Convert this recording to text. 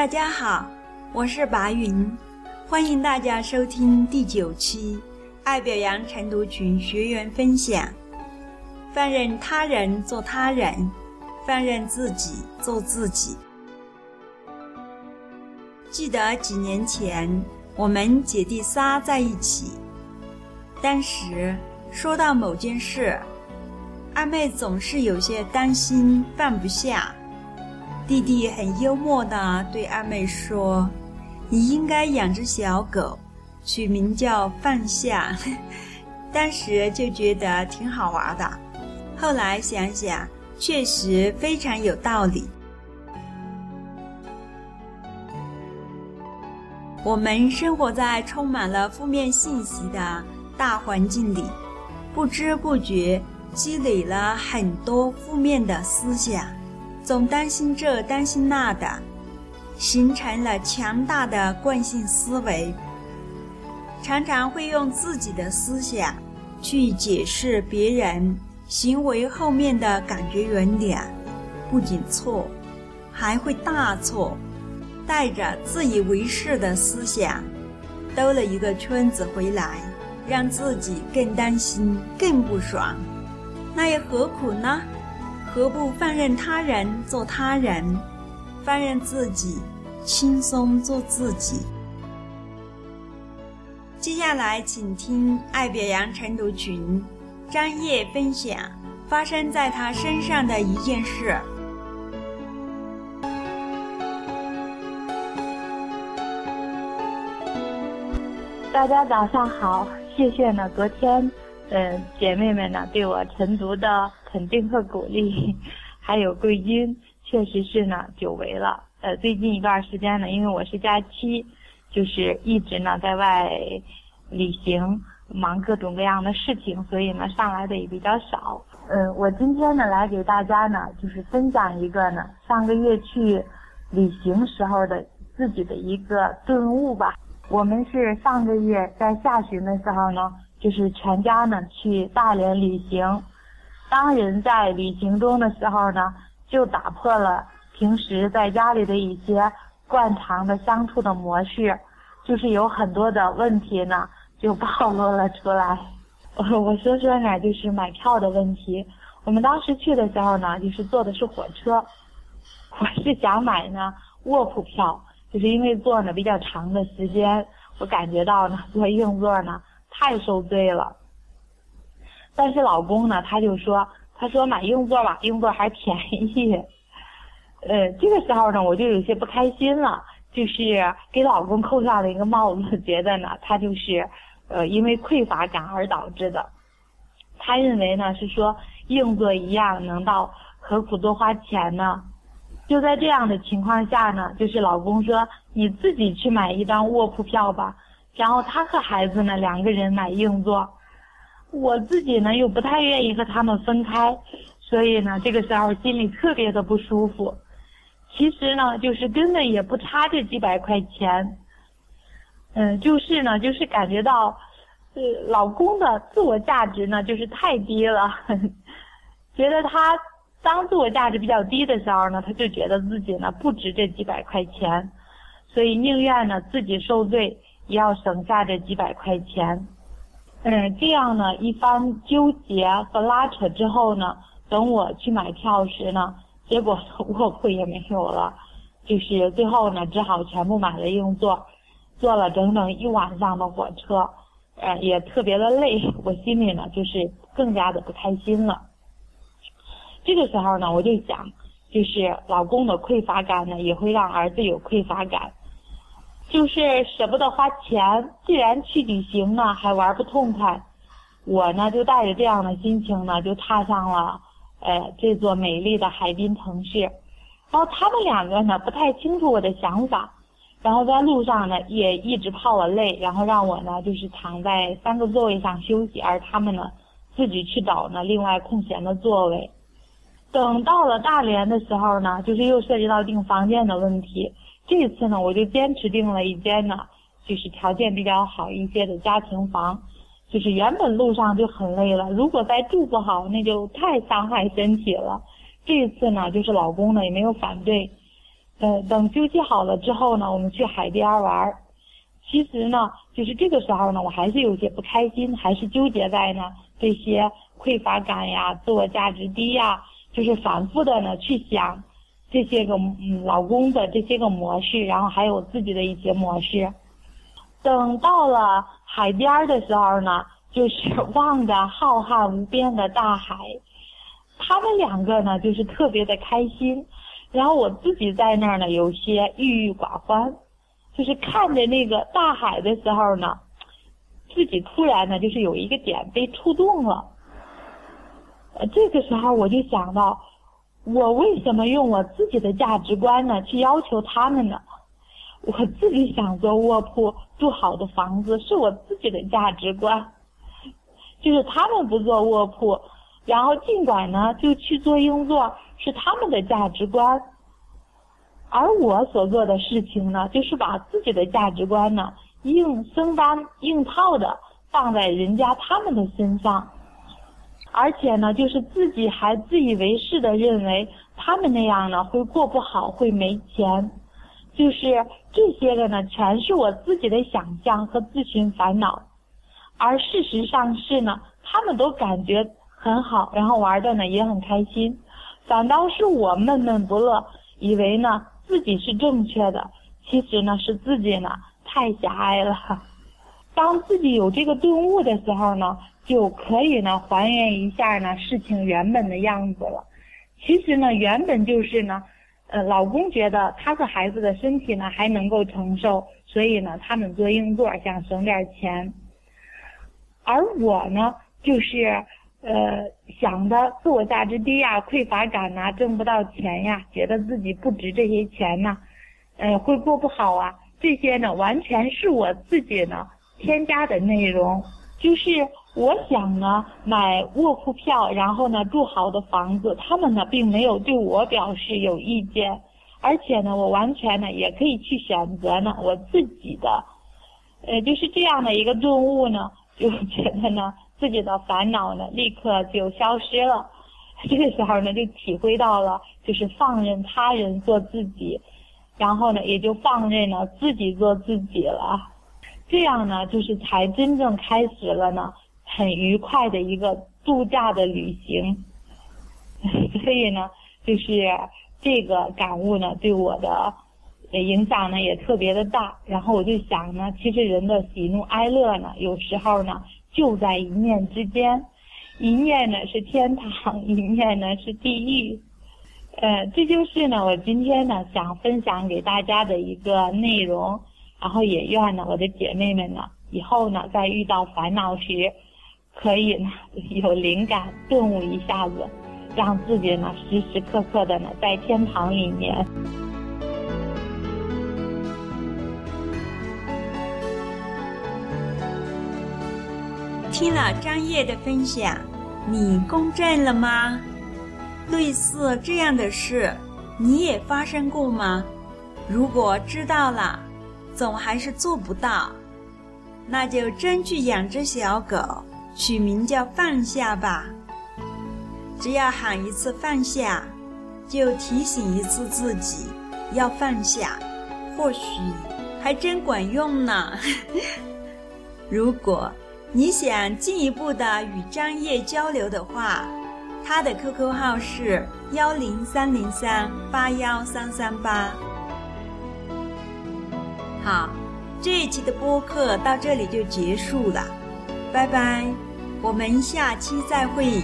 大家好，我是白云，欢迎大家收听第九期爱表扬晨读群学员分享。放任他人做他人，放任自己做自己。记得几年前我们姐弟仨在一起，当时说到某件事，二妹总是有些担心放不下。弟弟很幽默地对二妹说：“你应该养只小狗，取名叫放下。”当时就觉得挺好玩的，后来想想，确实非常有道理。我们生活在充满了负面信息的大环境里，不知不觉积累了很多负面的思想。总担心这担心那的，形成了强大的惯性思维。常常会用自己的思想去解释别人行为后面的感觉原理，不仅错，还会大错。带着自以为是的思想，兜了一个圈子回来，让自己更担心、更不爽。那又何苦呢？何不放任他人做他人，放任自己轻松做自己？接下来，请听爱表扬晨读群张烨分享发生在他身上的一件事。大家早上好，谢谢呢，昨天。嗯，姐妹们呢对我晨读的肯定和鼓励，还有贵宾，确实是呢久违了。呃，最近一段时间呢，因为我是假期，就是一直呢在外旅行，忙各种各样的事情，所以呢上来的也比较少。嗯，我今天呢来给大家呢就是分享一个呢上个月去旅行时候的自己的一个顿悟吧。我们是上个月在下旬的时候呢。就是全家呢去大连旅行，当人在旅行中的时候呢，就打破了平时在家里的一些惯常的相处的模式，就是有很多的问题呢 就暴露了出来。我我说说呢，就是买票的问题。我们当时去的时候呢，就是坐的是火车，我是想买呢卧铺票，就是因为坐呢比较长的时间，我感觉到呢坐硬座呢。太受罪了，但是老公呢，他就说，他说买硬座吧，硬座还便宜。呃，这个时候呢，我就有些不开心了，就是给老公扣上了一个帽子，觉得呢，他就是，呃，因为匮乏感而导致的。他认为呢，是说硬座一样能到，何苦多花钱呢？就在这样的情况下呢，就是老公说，你自己去买一张卧铺票吧。然后他和孩子呢两个人买硬座，我自己呢又不太愿意和他们分开，所以呢这个时候心里特别的不舒服。其实呢就是根本也不差这几百块钱，嗯，就是呢就是感觉到，呃，老公的自我价值呢就是太低了，觉得他当自我价值比较低的时候呢，他就觉得自己呢不值这几百块钱，所以宁愿呢自己受罪。要省下这几百块钱，嗯，这样呢，一番纠结和拉扯之后呢，等我去买票时呢，结果卧铺也没有了，就是最后呢，只好全部买了硬座，坐了整整一晚上的火车，呃，也特别的累，我心里呢就是更加的不开心了。这个时候呢，我就想，就是老公的匮乏感呢，也会让儿子有匮乏感。就是舍不得花钱，既然去旅行呢，还玩不痛快，我呢就带着这样的心情呢，就踏上了，呃，这座美丽的海滨城市。然后他们两个呢不太清楚我的想法，然后在路上呢也一直泡我累，然后让我呢就是躺在三个座位上休息，而他们呢自己去找呢另外空闲的座位。等到了大连的时候呢，就是又涉及到订房间的问题。这次呢，我就坚持订了一间呢，就是条件比较好一些的家庭房。就是原本路上就很累了，如果再住不好，那就太伤害身体了。这次呢，就是老公呢也没有反对，呃，等休息好了之后呢，我们去海边玩。其实呢，就是这个时候呢，我还是有些不开心，还是纠结在呢这些匮乏感呀、自我价值低呀，就是反复的呢去想这些个嗯老公的这些个模式，然后还有自己的一些模式。等到了海边的时候呢，就是望着浩瀚无边的大海，他们两个呢就是特别的开心，然后我自己在那儿呢有些郁郁寡欢。就是看着那个大海的时候呢，自己突然呢，就是有一个点被触动了。呃，这个时候我就想到，我为什么用我自己的价值观呢去要求他们呢？我自己想做卧铺、住好的房子是我自己的价值观，就是他们不做卧铺，然后尽管呢就去做硬座是他们的价值观。而我所做的事情呢，就是把自己的价值观呢硬生搬硬套的放在人家他们的身上，而且呢，就是自己还自以为是的认为他们那样呢会过不好，会没钱，就是这些个呢，全是我自己的想象和自寻烦恼，而事实上是呢，他们都感觉很好，然后玩的呢也很开心，反倒是我闷闷不乐，以为呢。自己是正确的，其实呢是自己呢太狭隘了。当自己有这个顿悟的时候呢，就可以呢还原一下呢事情原本的样子了。其实呢原本就是呢，呃，老公觉得他和孩子的身体呢还能够承受，所以呢他们做硬座想省点钱，而我呢就是。呃，想的自我价值低呀，匮乏感呐，挣不到钱呀，觉得自己不值这些钱呐，呃，会过不好啊，这些呢，完全是我自己呢添加的内容。就是我想呢买卧铺票，然后呢住好的房子，他们呢并没有对我表示有意见，而且呢，我完全呢也可以去选择呢我自己的，呃，就是这样的一个顿悟呢，就觉得呢。自己的烦恼呢，立刻就消失了。这个时候呢，就体会到了，就是放任他人做自己，然后呢，也就放任了自己做自己了。这样呢，就是才真正开始了呢，很愉快的一个度假的旅行。所以呢，就是这个感悟呢，对我的影响呢，也特别的大。然后我就想呢，其实人的喜怒哀乐呢，有时候呢。就在一念之间，一念呢是天堂，一念呢是地狱。呃，这就是呢我今天呢想分享给大家的一个内容。然后也愿呢我的姐妹们呢以后呢在遇到烦恼时，可以呢有灵感顿悟一下子，让自己呢时时刻刻的呢在天堂里面。听了张烨的分享，你公正了吗？类似这样的事，你也发生过吗？如果知道了，总还是做不到，那就真去养只小狗，取名叫放下吧。只要喊一次放下，就提醒一次自己要放下，或许还真管用呢。如果。你想进一步的与张烨交流的话，他的 QQ 号是幺零三零三八幺三三八。好，这一期的播客到这里就结束了，拜拜，我们下期再会。